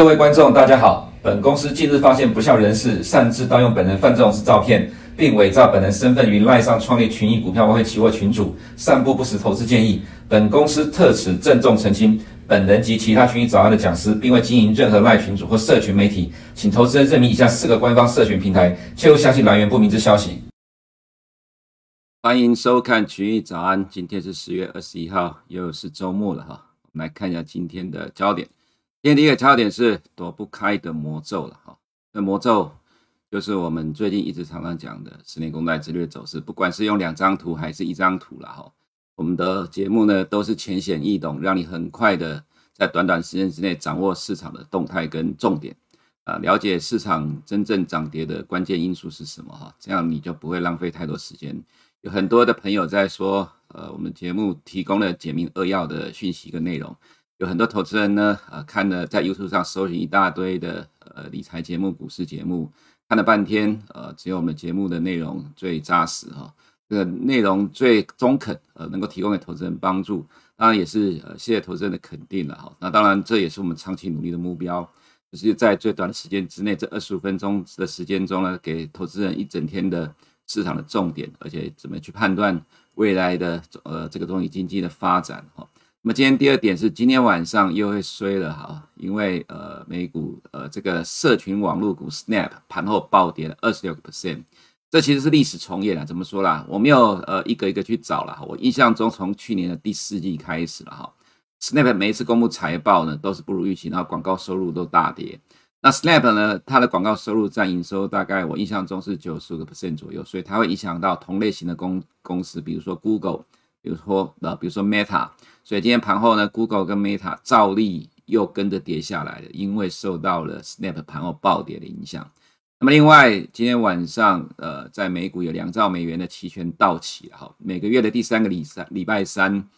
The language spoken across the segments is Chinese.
各位观众，大家好。本公司近日发现不肖人士擅自盗用本人范仲式照片，并伪造本人身份于赖上创立群益股票外汇期货群组，散布不实投资建议。本公司特此郑重澄清，本人及其他群益早安的讲师，并未经营任何赖群组或社群媒体，请投资人认明以下四个官方社群平台，切勿相信来源不明之消息。欢迎收看群益早安，今天是十月二十一号，又是周末了哈。我们来看一下今天的焦点。今天第一个焦点是躲不开的魔咒了哈。那魔咒就是我们最近一直常常讲的十年公债之略走势，不管是用两张图还是一张图了哈。我们的节目呢都是浅显易懂，让你很快的在短短时间之内掌握市场的动态跟重点啊，了解市场真正涨跌的关键因素是什么哈。这样你就不会浪费太多时间。有很多的朋友在说，呃，我们节目提供了简明扼要的讯息跟内容。有很多投资人呢，呃，看了在 YouTube 上搜寻一大堆的呃理财节目、股市节目，看了半天，呃，只有我们节目的内容最扎实哈，这个内容最中肯，呃，能够提供给投资人帮助，当然也是呃谢谢投资人的肯定了哈。那当然这也是我们长期努力的目标，就是在最短的时间之内，这二十五分钟的时间中呢，给投资人一整天的市场的重点，而且怎么去判断未来的呃这个中美经济的发展哈。那么今天第二点是，今天晚上又会衰了哈，因为呃美股呃这个社群网络股 Snap 盘后暴跌了二十六个 percent，这其实是历史重演了。怎么说啦？我没有呃一个一个去找了，我印象中从去年的第四季开始了哈，Snap 每一次公布财报呢都是不如预期，然后广告收入都大跌。那 Snap 呢，它的广告收入占营收大概我印象中是九十五个 percent 左右，所以它会影响到同类型的公公司，比如说 Google。比如说，啊，比如说 Meta，所以今天盘后呢，Google 跟 Meta 照例又跟着跌下来了，因为受到了 Snap 盘后暴跌的影响。那么另外，今天晚上，呃，在美股有两兆美元的期权到期了哈，每个月的第三个礼三礼拜三，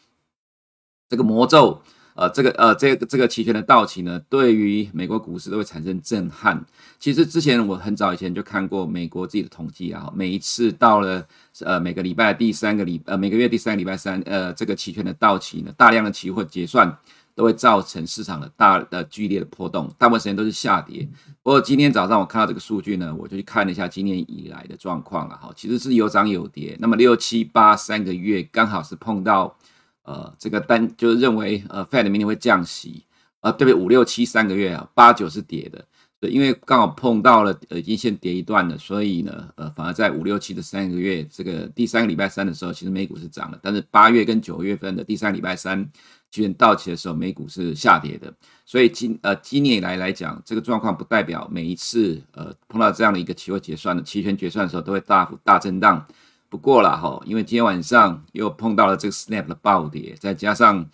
这个魔咒。呃，这个呃，这个这个期权的到期呢，对于美国股市都会产生震撼。其实之前我很早以前就看过美国自己的统计啊，每一次到了呃每个礼拜第三个礼呃每个月第三个礼拜三呃这个期权的到期呢，大量的期货结算都会造成市场的大的剧烈的波动，大部分时间都是下跌。不过今天早上我看到这个数据呢，我就去看了一下今年以来的状况了哈，其实是有涨有跌。那么六七八三个月刚好是碰到。呃，这个单就是认为呃，Fed 明年会降息，呃，对不对？五六七三个月啊，八九是跌的，对，因为刚好碰到了呃，阴线跌一段了，所以呢，呃，反而在五六七的三个月，这个第三个礼拜三的时候，其实美股是涨的，但是八月跟九月份的第三个礼拜三期权到期的时候，美股是下跌的，所以今呃今年以来来讲，这个状况不代表每一次呃碰到这样的一个期货结算的期权结算的时候都会大幅大震荡。不过了哈，因为今天晚上又碰到了这个 Snap 的暴跌，再加上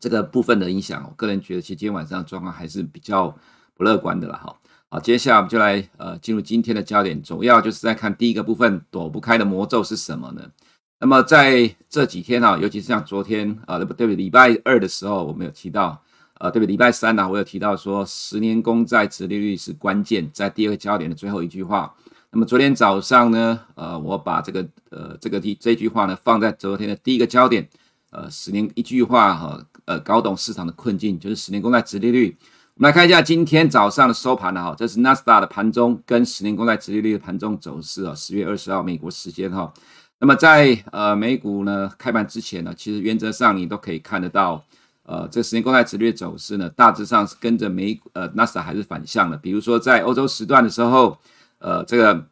这个部分的影响，我个人觉得其实今天晚上状况还是比较不乐观的了哈。好，接下来我们就来呃进入今天的焦点，主要就是在看第一个部分，躲不开的魔咒是什么呢？那么在这几天啊，尤其是像昨天啊，对不对？礼拜二的时候我们有提到，呃，对不对？礼拜三呢，我有提到说十年公债殖利率是关键，在第二个焦点的最后一句话。那么昨天早上呢，呃，我把这个呃这个题这句话呢放在昨天的第一个焦点，呃，十年一句话哈，呃，搞懂市场的困境就是十年公债殖利率。我们来看一下今天早上的收盘了哈，这是纳斯达的盘中跟十年公债殖利率的盘中走势啊，十月二十号美国时间哈。那么在呃美股呢开盘之前呢，其实原则上你都可以看得到，呃，这十年公债殖利率走势呢大致上是跟着美呃纳斯达还是反向的，比如说在欧洲时段的时候。呃，这个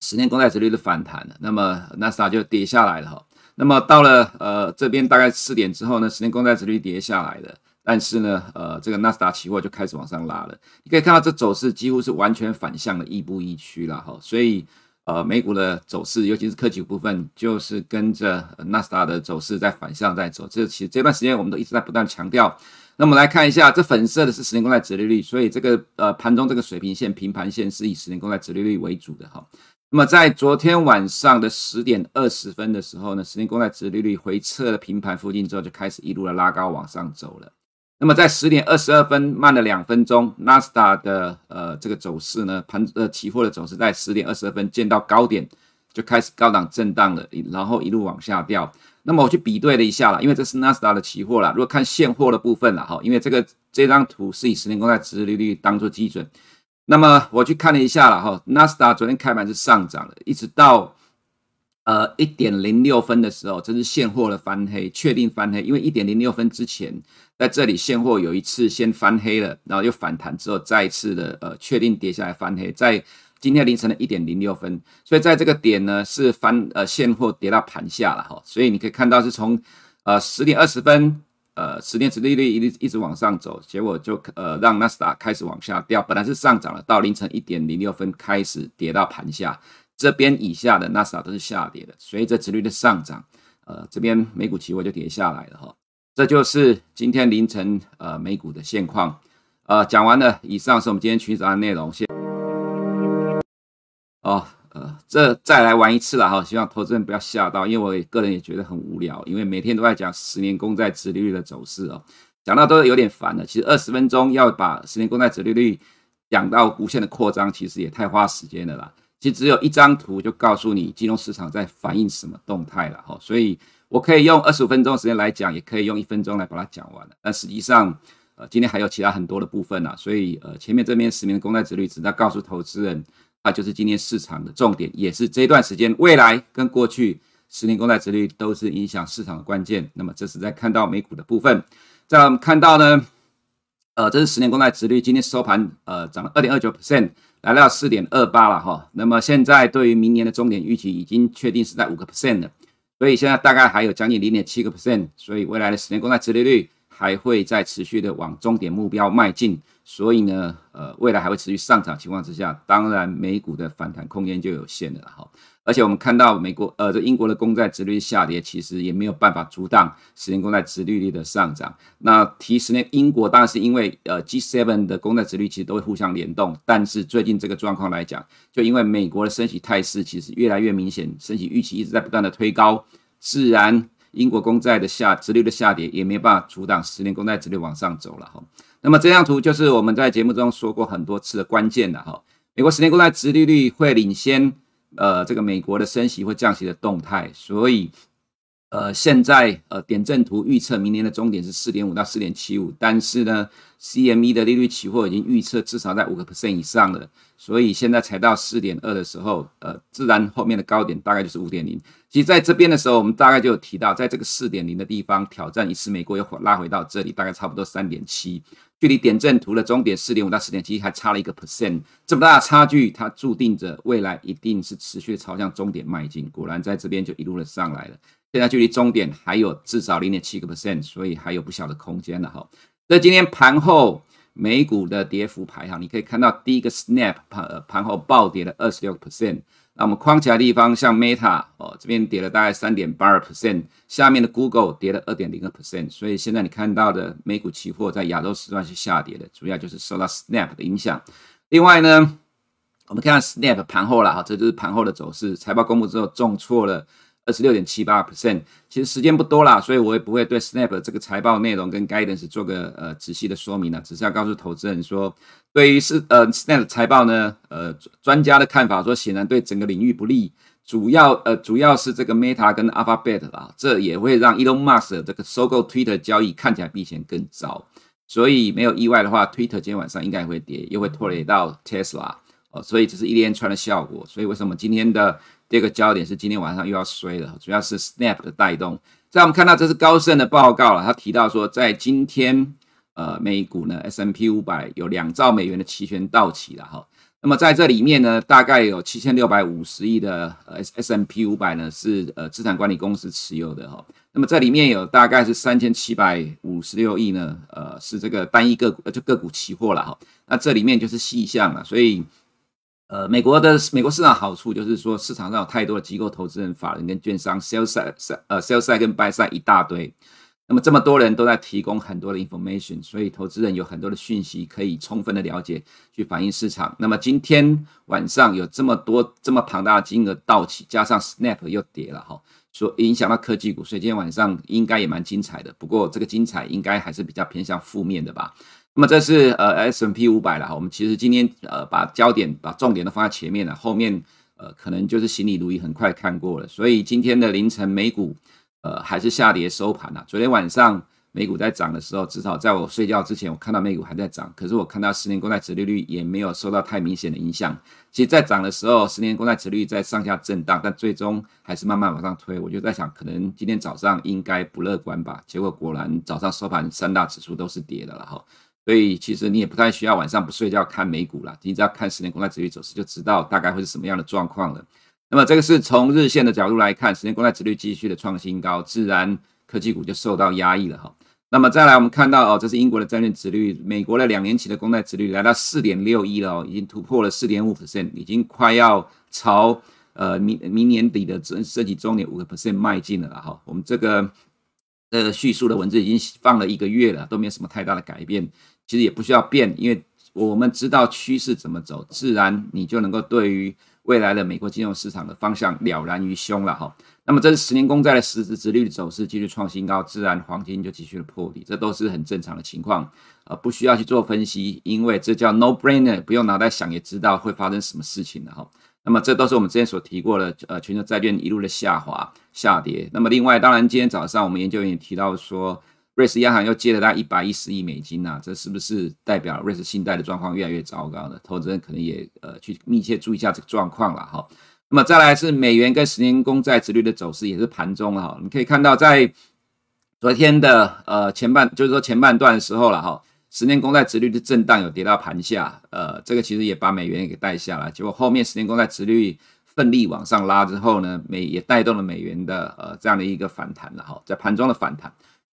十年公债殖率的反弹，那么纳斯达就跌下来了哈。那么到了呃这边大概四点之后呢，十年公债殖率跌下来了，但是呢，呃，这个纳斯达期货就开始往上拉了。你可以看到这走势几乎是完全反向的亦步亦趋了哈。所以呃，美股的走势，尤其是科技部分，就是跟着纳斯达的走势在反向在走。这其实这段时间我们都一直在不断强调。那么来看一下，这粉色的是十年公债殖利率，所以这个呃盘中这个水平线平盘线是以十年公债殖利率为主的哈。那么在昨天晚上的十点二十分的时候呢，十年公债殖利率回撤了平盘附近之后，就开始一路的拉高往上走了。那么在十点二十二分慢了两分钟，纳斯达的呃这个走势呢，盘呃期货的走势在十点二十二分见到高点，就开始高档震荡了，然后一路往下掉。那么我去比对了一下了，因为这是纳斯达的期货了。如果看现货的部分了哈，因为这个这张图是以十年公债殖利率当做基准，那么我去看了一下了哈，纳斯达昨天开盘是上涨的，一直到呃一点零六分的时候，这是现货的翻黑，确定翻黑，因为一点零六分之前在这里现货有一次先翻黑了，然后又反弹之后再一次的呃确定跌下来翻黑，在。今天凌晨的一点零六分，所以在这个点呢是翻呃现货跌到盘下了哈，所以你可以看到是从呃十点二十分呃十年殖利率一直一直往上走，结果就呃让纳斯达开始往下掉，本来是上涨了，到凌晨一点零六分开始跌到盘下，这边以下的纳斯达都是下跌的，随着殖利率的上涨，呃这边美股期货就跌下来了哈，这就是今天凌晨呃美股的现况，呃讲完了，以上是我们今天群早安内容，谢谢。哦，呃，这再来玩一次了哈，希望投资人不要吓到，因为我个人也觉得很无聊，因为每天都在讲十年公债殖利率的走势哦，讲到都有点烦了。其实二十分钟要把十年公债殖利率讲到无限的扩张，其实也太花时间了啦。其实只有一张图就告诉你金融市场在反映什么动态了哈，所以我可以用二十五分钟时间来讲，也可以用一分钟来把它讲完了。但实际上，呃，今天还有其他很多的部分呢，所以呃，前面这边十年的公债殖率只在告诉投资人。啊就是今天市场的重点，也是这段时间未来跟过去十年公债殖率都是影响市场的关键。那么这是在看到美股的部分，在我们看到呢，呃，这是十年公债殖率今天收盘呃涨了二点二九 percent，来到四点二八了哈。那么现在对于明年的终点预期已经确定是在五个 percent 了，所以现在大概还有将近零点七个 percent，所以未来的十年公债殖利率还会在持续的往终点目标迈进。所以呢，呃，未来还会持续上涨情况之下，当然美股的反弹空间就有限了哈。而且我们看到美国，呃，这英国的公债殖率下跌，其实也没有办法阻挡十年公债殖利率的上涨。那提十年英国当然是因为呃 G7 的公债殖率其实都会互相联动，但是最近这个状况来讲，就因为美国的升息态势其实越来越明显，升息预期一直在不断的推高，自然英国公债的下殖利率的下跌也没办法阻挡十年公债殖率往上走了哈。那么这张图就是我们在节目中说过很多次的关键了哈。美国十年公债殖利率会领先呃这个美国的升息或降息的动态，所以呃现在呃点阵图预测明年的终点是四点五到四点七五，但是呢 CME 的利率期货已经预测至少在五个 percent 以上了，所以现在才到四点二的时候，呃自然后面的高点大概就是五点零。其实在这边的时候，我们大概就有提到，在这个四点零的地方挑战一次，美国又拉回到这里，大概差不多三点七。距离点阵图的终点四点五到四点七还差了一个 percent，这么大的差距，它注定着未来一定是持续朝向终点迈进。果然在这边就一路的上来了，现在距离终点还有至少零点七个 percent，所以还有不小的空间了哈。在今天盘后美股的跌幅排行，你可以看到第一个 Snap 盘盘后暴跌了二十六 percent。那我们框起来的地方，像 Meta 哦，这边跌了大概三点八二 percent，下面的 Google 跌了二点零个 percent，所以现在你看到的美股期货在亚洲时段是下跌的，主要就是受到 Snap 的影响。另外呢，我们看看 Snap 盘后了哈，这就是盘后的走势，财报公布之后重挫了。二十六点七八 percent，其实时间不多啦，所以我也不会对 Snap 这个财报内容跟 Guidance 做个呃仔细的说明了，只是要告诉投资人说，对于是呃 Snap 财报呢，呃专家的看法说，显然对整个领域不利，主要呃主要是这个 Meta 跟 Alphabet 啦，这也会让 Elon Musk 这个收购 Twitter 交易看起来比以前更糟，所以没有意外的话，Twitter 今天晚上应该会跌，又会拖累到 Tesla 哦，所以这是一连串的效果，所以为什么今天的？这个焦点是今天晚上又要衰了，主要是 Snap 的带动。在我们看到这是高盛的报告了，他提到说，在今天，呃，美股呢，S M P 五百有两兆美元的期权到期了哈。那么在这里面呢，大概有七千六百五十亿的呃 S M P 五百呢是呃资产管理公司持有的哈。那么这里面有大概是三千七百五十六亿呢，呃，是这个单一个股就个股期货了哈。那这里面就是细项了，所以。呃，美国的美国市场好处就是说，市场上有太多的机构投资人、法人跟券商，sell side 呃 sell side 跟 buy side 一大堆。那么这么多人都在提供很多的 information，所以投资人有很多的讯息可以充分的了解，去反映市场。那么今天晚上有这么多这么庞大的金额到期，加上 Snap 又跌了哈，所以影响到科技股，所以今天晚上应该也蛮精彩的。不过这个精彩应该还是比较偏向负面的吧。那么这是呃 S&P 五百了哈，我们其实今天呃把焦点把重点都放在前面了，后面呃可能就是行李如仪，很快看过了。所以今天的凌晨美股呃还是下跌收盘了。昨天晚上美股在涨的时候，至少在我睡觉之前，我看到美股还在涨，可是我看到十年公债殖利率也没有受到太明显的影响。其实，在涨的时候，十年公债殖利率在上下震荡，但最终还是慢慢往上推。我就在想，可能今天早上应该不乐观吧？结果果然早上收盘三大指数都是跌的了哈。所以其实你也不太需要晚上不睡觉看美股了，你只要看十年公债殖率走势就知道大概会是什么样的状况了。那么这个是从日线的角度来看，十年公债殖率继续的创新高，自然科技股就受到压抑了哈。那么再来我们看到哦，这是英国的债券殖率，美国的两年期的公债殖率来到四点六一了哦，已经突破了四点五 percent，已经快要朝呃明明年底的这设计周年五个 percent 迈进了哈。我们这个呃叙述的文字已经放了一个月了，都没有什么太大的改变。其实也不需要变，因为我们知道趋势怎么走，自然你就能够对于未来的美国金融市场的方向了然于胸了哈。那么这是十年公债的实质殖率走势继续创新高，自然黄金就继续的破底，这都是很正常的情况，呃，不需要去做分析，因为这叫 no brainer，不用脑袋想也知道会发生什么事情的哈。那么这都是我们之前所提过的，呃，全球债券一路的下滑下跌。那么另外，当然今天早上我们研究员也提到说。瑞士央行又借了大概一百一十亿美金呐、这是不是代表瑞士信贷的状况越来越糟糕呢？投资人可能也呃去密切注意一下这个状况了哈。那么再来是美元跟十年公债殖率的走势，也是盘中哈，你可以看到在昨天的呃前半，就是说前半段的时候了哈，十年公债殖率的震荡有跌到盘下，呃，这个其实也把美元也给带下来，结果后面十年公债殖率奋力往上拉之后呢，美也带动了美元的呃这样的一个反弹了哈，在盘中的反弹。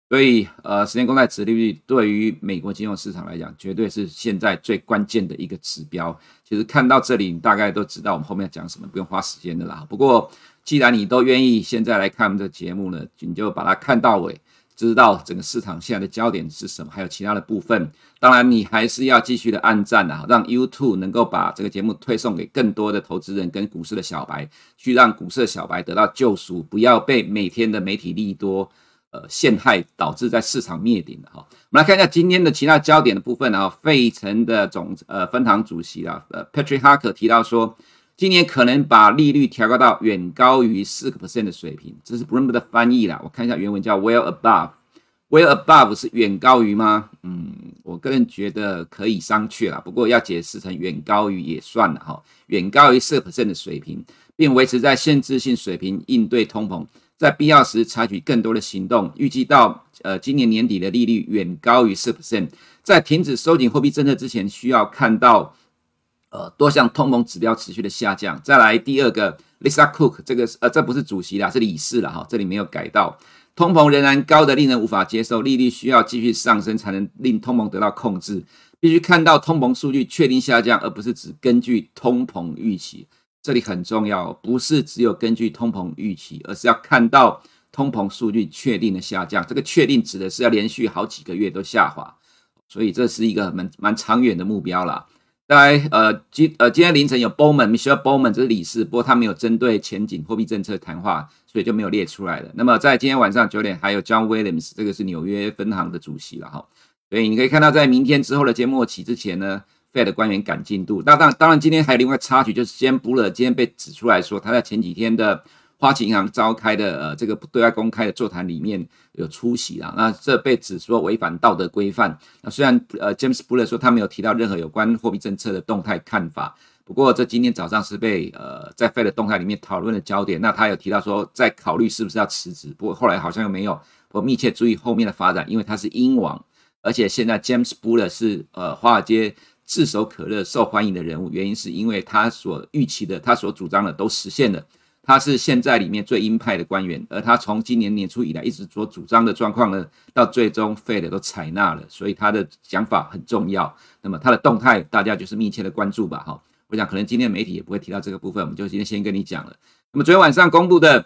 所以，呃，十年公债殖利率对于美国金融市场来讲，绝对是现在最关键的一个指标。其实看到这里，你大概都知道我们后面要讲什么，不用花时间的啦。不过，既然你都愿意现在来看我们的节目呢，你就把它看到尾，知道整个市场现在的焦点是什么，还有其他的部分。当然，你还是要继续的按赞啊，让 YouTube 能够把这个节目推送给更多的投资人跟股市的小白，去让股市的小白得到救赎，不要被每天的媒体利多。呃，陷害导致在市场灭顶的哈。我们来看一下今天的其他焦点的部分啊。费城的总呃分行主席啊，呃，Patrick Harker 提到说，今年可能把利率调高到远高于四个 percent 的水平。这是 Bloomberg 的翻译啦。我看一下原文叫 Well above，Well above 是远高于吗？嗯，我个人觉得可以商榷啦。不过要解释成远高于也算了哈。远高于四个 percent 的水平，并维持在限制性水平应对通膨。在必要时采取更多的行动，预计到呃今年年底的利率远高于四 percent。在停止收紧货币政策之前，需要看到呃多项通膨指标持续的下降。再来第二个，Lisa Cook 这个呃这不是主席啦，是理事了哈，这里没有改到。通膨仍然高得令人无法接受，利率需要继续上升才能令通膨得到控制。必须看到通膨数据确定下降，而不是只根据通膨预期。这里很重要，不是只有根据通膨预期，而是要看到通膨数据确定的下降。这个确定指的是要连续好几个月都下滑，所以这是一个蛮蛮长远的目标啦。再来，呃，今呃今天凌晨有 Bowman Michel Bowman 这是理事，不过他没有针对前景货币政策谈话，所以就没有列出来了。那么在今天晚上九点还有 John Williams，这个是纽约分行的主席了哈。所以你可以看到，在明天之后的节目起之前呢。的官员赶进度，那当当然，今天还有另外插曲，就是 Jim Buller 今天被指出来说，他在前几天的花旗银行召开的呃这个对外公开的座谈里面有出席了，那这被指说违反道德规范。那虽然呃 James Buller 说他没有提到任何有关货币政策的动态看法，不过这今天早上是被呃在 Fed 的动态里面讨论的焦点。那他有提到说在考虑是不是要辞职，不过后来好像又没有。我密切注意后面的发展，因为他是英王，而且现在 James Buller 是呃华尔街。炙手可热、受欢迎的人物，原因是因为他所预期的、他所主张的都实现了。他是现在里面最鹰派的官员，而他从今年年初以来一直所主张的状况呢，到最终 Fed 都采纳了，所以他的讲法很重要。那么他的动态，大家就是密切的关注吧。哈，我想可能今天媒体也不会提到这个部分，我们就今天先跟你讲了。那么昨天晚上公布的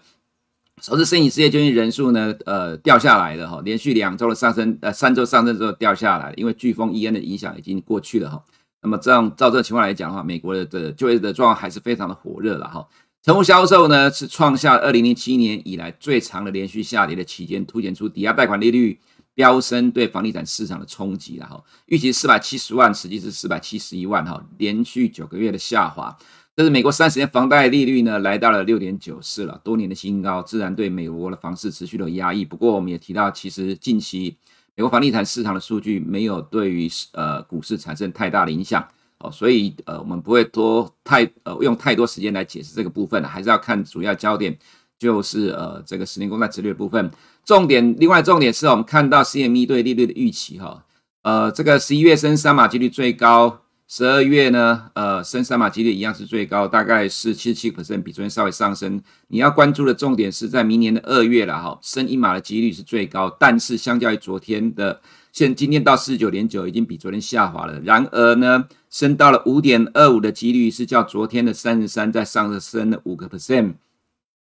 首次申请失业救济人数呢，呃，掉下来了哈，连续两周的上升，呃，三周上升之后掉下来了，因为飓风伊恩的影响已经过去了哈。那么这样照这个情况来讲的话，美国的的就业的状况还是非常的火热了哈。成屋销售呢是创下二零零七年以来最长的连续下跌的期间，凸显出抵押贷款利率飙升对房地产市场的冲击了哈。预期四百七十万，实际是四百七十一万哈，连续九个月的下滑。这是美国三十年房贷利率呢，来到了六点九四了，多年的新高，自然对美国的房市持续的压抑。不过我们也提到，其实近期美国房地产市场的数据没有对于呃股市产生太大的影响哦，所以呃我们不会多太呃用太多时间来解释这个部分，还是要看主要焦点就是呃这个十年公债殖率的部分。重点，另外重点是我们看到 CME 对利率的预期哈，呃这个十一月升三码几率最高。十二月呢，呃，升三码几率一样是最高，大概是七十七 percent，比昨天稍微上升。你要关注的重点是在明年的二月了哈，升一码的几率是最高，但是相较于昨天的，现今天到四十九点九，已经比昨天下滑了。然而呢，升到了五点二五的几率是较昨天的三十三再上升了五个 percent。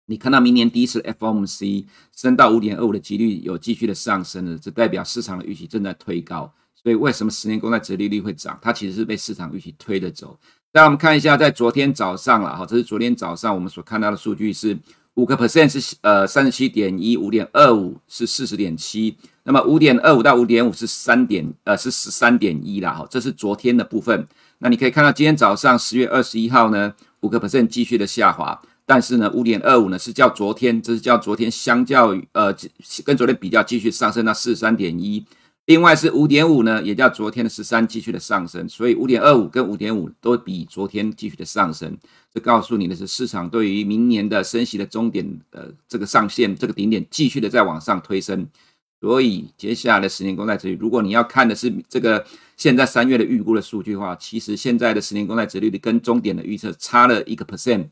你看到明年第一次 FOMC 升到五点二五的几率有继续的上升了，这代表市场的预期正在推高。所以为什么十年公债殖利率会涨？它其实是被市场预期推着走。那我们看一下，在昨天早上了哈，这是昨天早上我们所看到的数据是五个 percent 是呃三十七点一，五点二五是四十点七，那么五点二五到五点五是三点呃是十三点一啦哈，这是昨天的部分。那你可以看到今天早上十月二十一号呢，五个 percent 继续的下滑，但是呢五点二五呢是较昨天，这是较昨天相较于呃跟昨天比较继续上升到四十三点一。另外是五点五呢，也叫昨天的十三继续的上升，所以五点二五跟五点五都比昨天继续的上升。这告诉你的是，市场对于明年的升息的终点的这个上限，这个顶点继续的在往上推升。所以接下来的十年公债殖率，如果你要看的是这个现在三月的预估的数据的话，其实现在的十年公债殖率跟终点的预测差了一个 percent，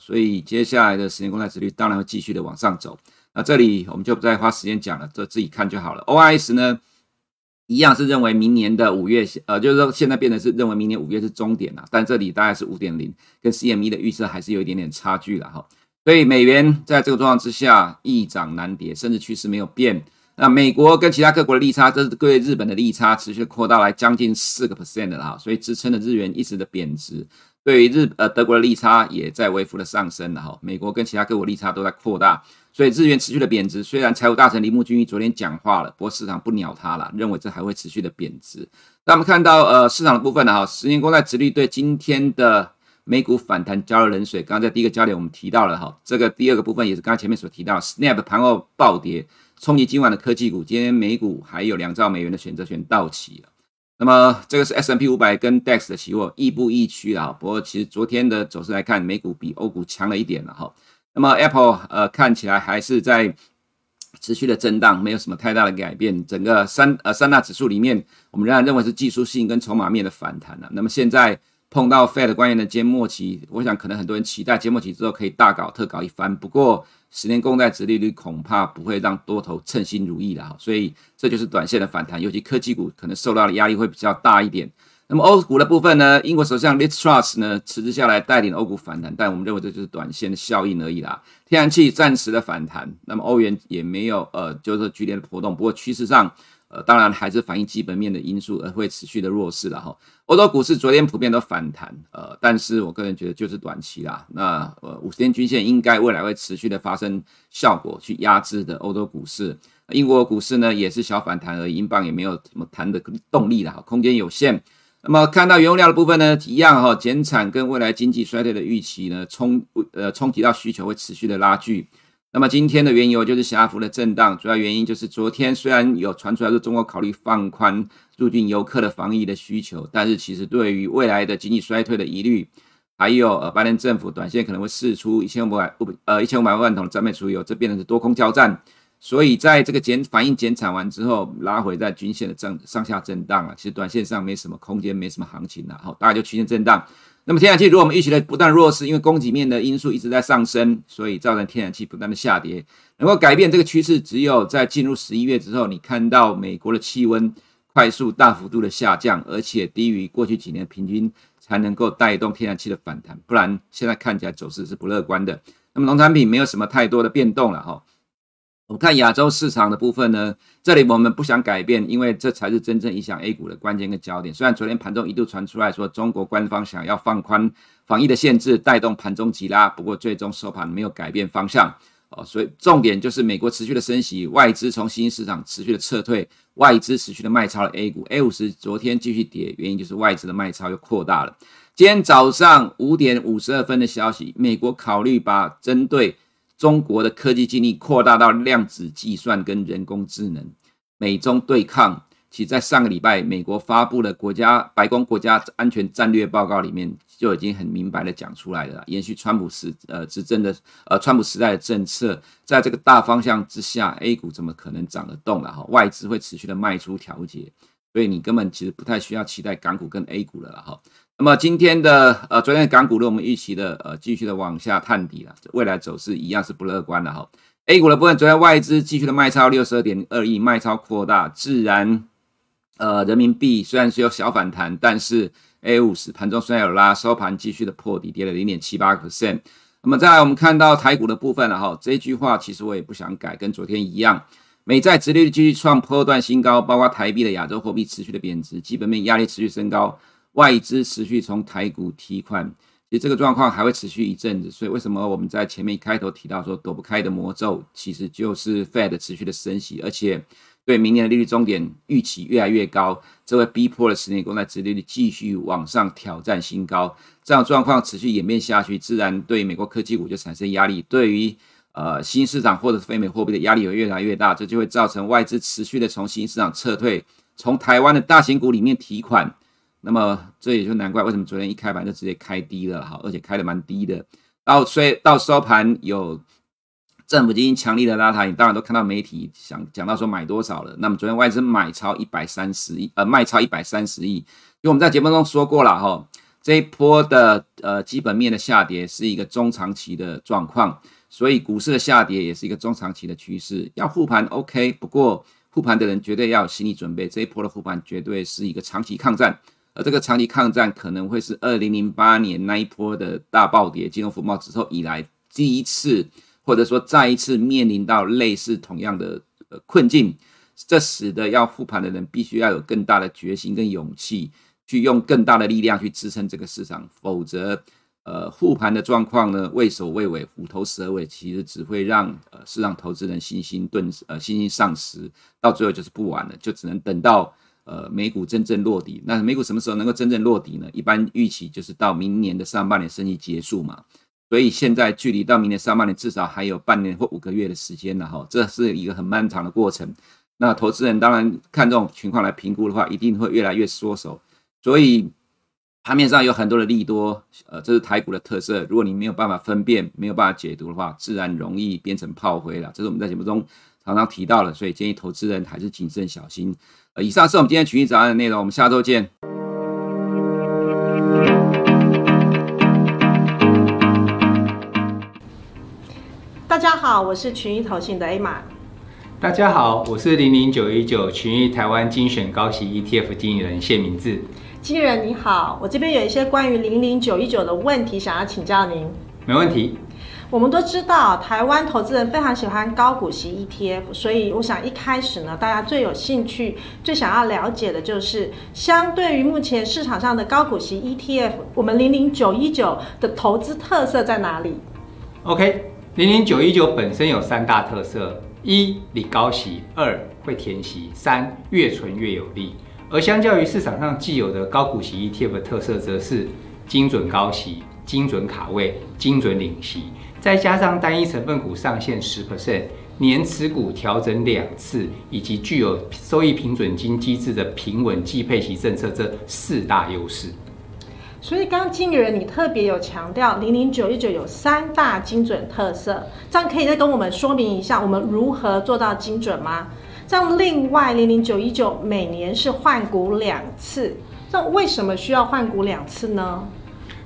所以接下来的十年公债殖率当然会继续的往上走。那这里我们就不再花时间讲了，这自己看就好了。OIS 呢？一样是认为明年的五月，呃，就是说现在变成是认为明年五月是终点了，但这里大概是五点零，跟 CME 的预测还是有一点点差距了哈。所以美元在这个状况之下易涨难跌，甚至趋势没有变。那美国跟其他各国的利差，这是对日本的利差持续扩大来将近四个 percent 的哈，所以支撑的日元一直的贬值。对于日呃德国的利差也在微幅的上升了哈，美国跟其他各国利差都在扩大。所以日元持续的贬值，虽然财务大臣铃木俊一昨天讲话了，不过市场不鸟他了，认为这还会持续的贬值。那我们看到呃市场的部分呢，哈，十年国债殖率对今天的美股反弹浇了冷水。刚刚在第一个焦点我们提到了哈，这个第二个部分也是刚刚前面所提到，Snap 盘后暴跌，冲击今晚的科技股。今天美股还有两兆美元的选择权到期了。那么这个是 S&P 五百跟 DAX 的期货亦步亦趋啊。不过其实昨天的走势来看，美股比欧股强了一点了哈。那么 Apple 呃看起来还是在持续的震荡，没有什么太大的改变。整个三呃三大指数里面，我们仍然认为是技术性跟筹码面的反弹了。那么现在碰到 Fed 官员的缄默期，我想可能很多人期待缄默期之后可以大搞特搞一番。不过十年公债殖利率恐怕不会让多头称心如意的哈，所以这就是短线的反弹，尤其科技股可能受到的压力会比较大一点。那么欧股的部分呢？英国首相 Liz Truss 呢辞职下来带领欧股反弹，但我们认为这就是短线的效应而已啦。天然气暂时的反弹，那么欧元也没有呃就是剧烈的波动，不过趋势上呃当然还是反映基本面的因素而会持续的弱势了哈。欧洲股市昨天普遍都反弹，呃，但是我个人觉得就是短期啦。那呃五十天均线应该未来会持续的发生效果去压制的欧洲股市，英国股市呢也是小反弹而已，英镑也没有什么弹的动力了，空间有限。那么看到原物料的部分呢，一样哈，减产跟未来经济衰退的预期呢，冲呃冲击到需求会持续的拉锯。那么今天的原油就是狭幅的震荡，主要原因就是昨天虽然有传出来说中国考虑放宽入境游客的防疫的需求，但是其实对于未来的经济衰退的疑虑，还有呃拜登政府短线可能会释出一千五百呃一千五百万桶的战备储油，这变成是多空交战。所以在这个减反应减产完之后，拉回在均线的震上下震荡啊，其实短线上没什么空间，没什么行情了，好，大概就区间震荡。那么天然气，如果我们预期的不断弱势，因为供给面的因素一直在上升，所以造成天然气不断的下跌。能够改变这个趋势，只有在进入十一月之后，你看到美国的气温快速大幅度的下降，而且低于过去几年平均，才能够带动天然气的反弹。不然现在看起来走势是不乐观的。那么农产品没有什么太多的变动了哈。我看亚洲市场的部分呢，这里我们不想改变，因为这才是真正影响 A 股的关键跟焦点。虽然昨天盘中一度传出来说中国官方想要放宽防疫的限制，带动盘中急拉，不过最终收盘没有改变方向哦。所以重点就是美国持续的升息，外资从新兴市场持续的撤退，外资持续的卖超了 A 股，A 五十昨天继续跌，原因就是外资的卖超又扩大了。今天早上五点五十二分的消息，美国考虑把针对中国的科技禁令扩大到量子计算跟人工智能。美中对抗，其实在上个礼拜，美国发布的国家白宫国家安全战略报告里面就已经很明白的讲出来了，延续川普时呃执政的呃川普时代的政策，在这个大方向之下，A 股怎么可能涨得动了哈？外资会持续的卖出调节。所以你根本其实不太需要期待港股跟 A 股了哈。那么今天的呃，昨天的港股呢，我们预期的呃，继续的往下探底了，未来走势一样是不乐观的哈。A 股的部分，昨天外资继续的卖超六十二点二亿，卖超扩大，自然呃，人民币虽然是有小反弹，但是 A 五十盘中虽然有拉，收盘继续的破底，跌了零点七八个 percent。那么再来我们看到台股的部分了哈，这句话其实我也不想改，跟昨天一样。美债殖利率继续创波段新高，包括台币的亚洲货币持续的贬值，基本面压力持续升高，外资持续从台股提款，其实这个状况还会持续一阵子。所以为什么我们在前面开头提到说躲不开的魔咒，其实就是 Fed 持续的升息，而且对明年的利率终点预期越来越高，这会逼迫了十年公债殖利率继续往上挑战新高。这样状况持续演变下去，自然对美国科技股就产生压力，对于。呃，新市场或者是非美货币的压力会越来越大，这就会造成外资持续的从新市场撤退，从台湾的大型股里面提款。那么这也就难怪为什么昨天一开盘就直接开低了哈，而且开的蛮低的。然后所以到收盘有政府基金强力的拉抬，你当然都看到媒体想讲到说买多少了。那么昨天外资买超一百三十亿，呃，卖超一百三十亿。因为我们在节目中说过了哈，这一波的呃基本面的下跌是一个中长期的状况。所以股市的下跌也是一个中长期的趋势，要护盘 OK，不过护盘的人绝对要有心理准备，这一波的护盘绝对是一个长期抗战，而这个长期抗战可能会是二零零八年那一波的大暴跌、金融风暴之后以来第一次，或者说再一次面临到类似同样的呃困境，这使得要复盘的人必须要有更大的决心跟勇气，去用更大的力量去支撑这个市场，否则。呃，复盘的状况呢，畏首畏尾，虎头蛇尾，其实只会让呃市场投资人信心顿呃信心丧失，到最后就是不玩了，就只能等到呃美股真正落底。那美股什么时候能够真正落底呢？一般预期就是到明年的上半年升息结束嘛。所以现在距离到明年上半年至少还有半年或五个月的时间了哈，这是一个很漫长的过程。那投资人当然看这种情况来评估的话，一定会越来越缩手。所以。盘面上有很多的利多，呃，这是台股的特色。如果你没有办法分辨，没有办法解读的话，自然容易变成炮灰了。这是我们在节目中常常提到了，所以建议投资人还是谨慎小心。呃，以上是我们今天群益早安的内容，我们下周见。大家好，我是群益投信的 A 马。大家好，我是零零九一九群益台湾精选高息 ETF 经理人谢明志。经理人你好，我这边有一些关于零零九一九的问题想要请教您。没问题。我们都知道台湾投资人非常喜欢高股息 ETF，所以我想一开始呢，大家最有兴趣、最想要了解的就是，相对于目前市场上的高股息 ETF，我们零零九一九的投资特色在哪里？OK，零零九一九本身有三大特色：一、你高息；二、会填息；三、越存越有利。而相较于市场上既有的高股息 ETF 的特色，则是精准高息、精准卡位、精准领息，再加上单一成分股上限十 percent、年持股调整两次，以及具有收益平准金机制的平稳计配息政策这四大优势。所以，刚刚经理人你特别有强调，零零九一九有三大精准特色，这样可以再跟我们说明一下，我们如何做到精准吗？这样另外零零九一九每年是换股两次，这为什么需要换股两次呢？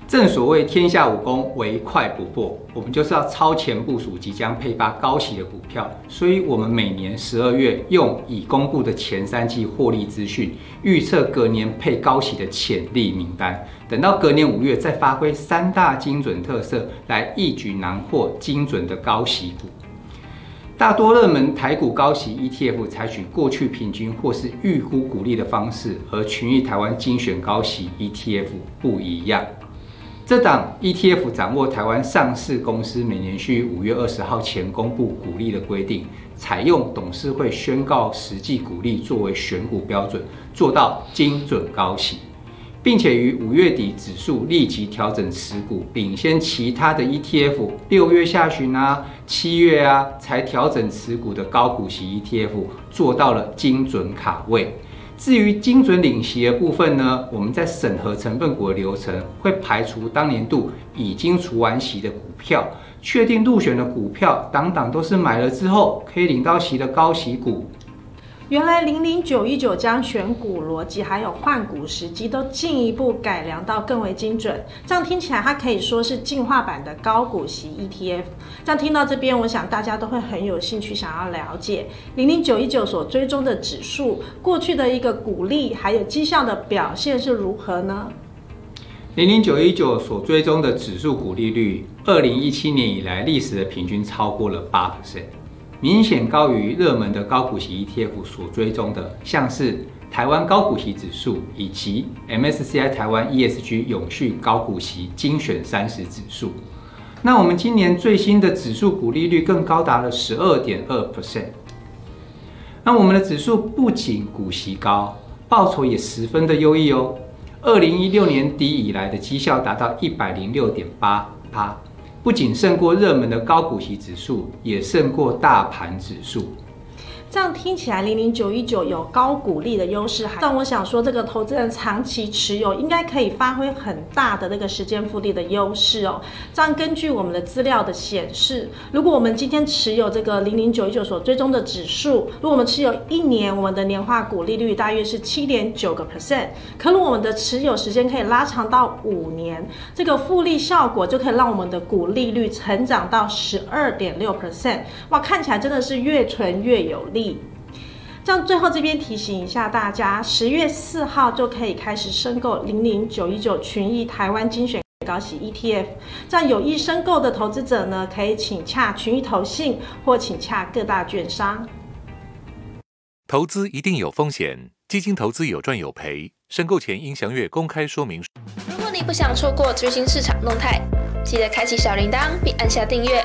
正所谓天下武功，唯快不破。我们就是要超前部署即将配发高息的股票，所以我们每年十二月用已公布的前三季获利资讯，预测隔年配高息的潜力名单。等到隔年五月再发挥三大精准特色，来一举囊获精准的高息股。大多热门台股高息 ETF 采取过去平均或是预估股利的方式，和群益台湾精选高息 ETF 不一样。这档 ETF 掌握台湾上市公司每年需五月二十号前公布股利的规定，采用董事会宣告实际股利作为选股标准，做到精准高息。并且于五月底指数立即调整持股，领先其他的 ETF。六月下旬啊、七月啊才调整持股的高股息 ETF 做到了精准卡位。至于精准领息的部分呢，我们在审核成分股的流程会排除当年度已经除完息的股票，确定入选的股票，档档都是买了之后可以领到息的高息股。原来零零九一九将选股逻辑还有换股时机都进一步改良到更为精准，这样听起来它可以说是进化版的高股息 ETF。这样听到这边，我想大家都会很有兴趣想要了解零零九一九所追踪的指数过去的一个股利还有绩效的表现是如何呢？零零九一九所追踪的指数股利率，二零一七年以来历史的平均超过了八 percent。明显高于热门的高股息 ETF 所追踪的，像是台湾高股息指数以及 MSCI 台湾 ESG 永续高股息精选三十指数。那我们今年最新的指数股利率更高达了十二点二 percent。那我们的指数不仅股息高，报酬也十分的优异哦。二零一六年底以来的绩效达到一百零六点八趴。不仅胜过热门的高股息指数，也胜过大盘指数。这样听起来，零零九一九有高股利的优势，但我想说，这个投资人长期持有应该可以发挥很大的那个时间复利的优势哦。这样根据我们的资料的显示，如果我们今天持有这个零零九一九所追踪的指数，如果我们持有一年，我们的年化股利率大约是七点九个 percent。可如果我们的持有时间可以拉长到五年，这个复利效果就可以让我们的股利率成长到十二点六 percent。哇，看起来真的是越存越有利。这样最后这边提醒一下大家，十月四号就可以开始申购零零九一九群益台湾精选高息 ETF。这样有意申购的投资者呢，可以请洽群益投信或请洽各大券商。投资一定有风险，基金投资有赚有赔，申购前应详阅公开说明书。如果你不想错过最新市场动态，记得开启小铃铛并按下订阅。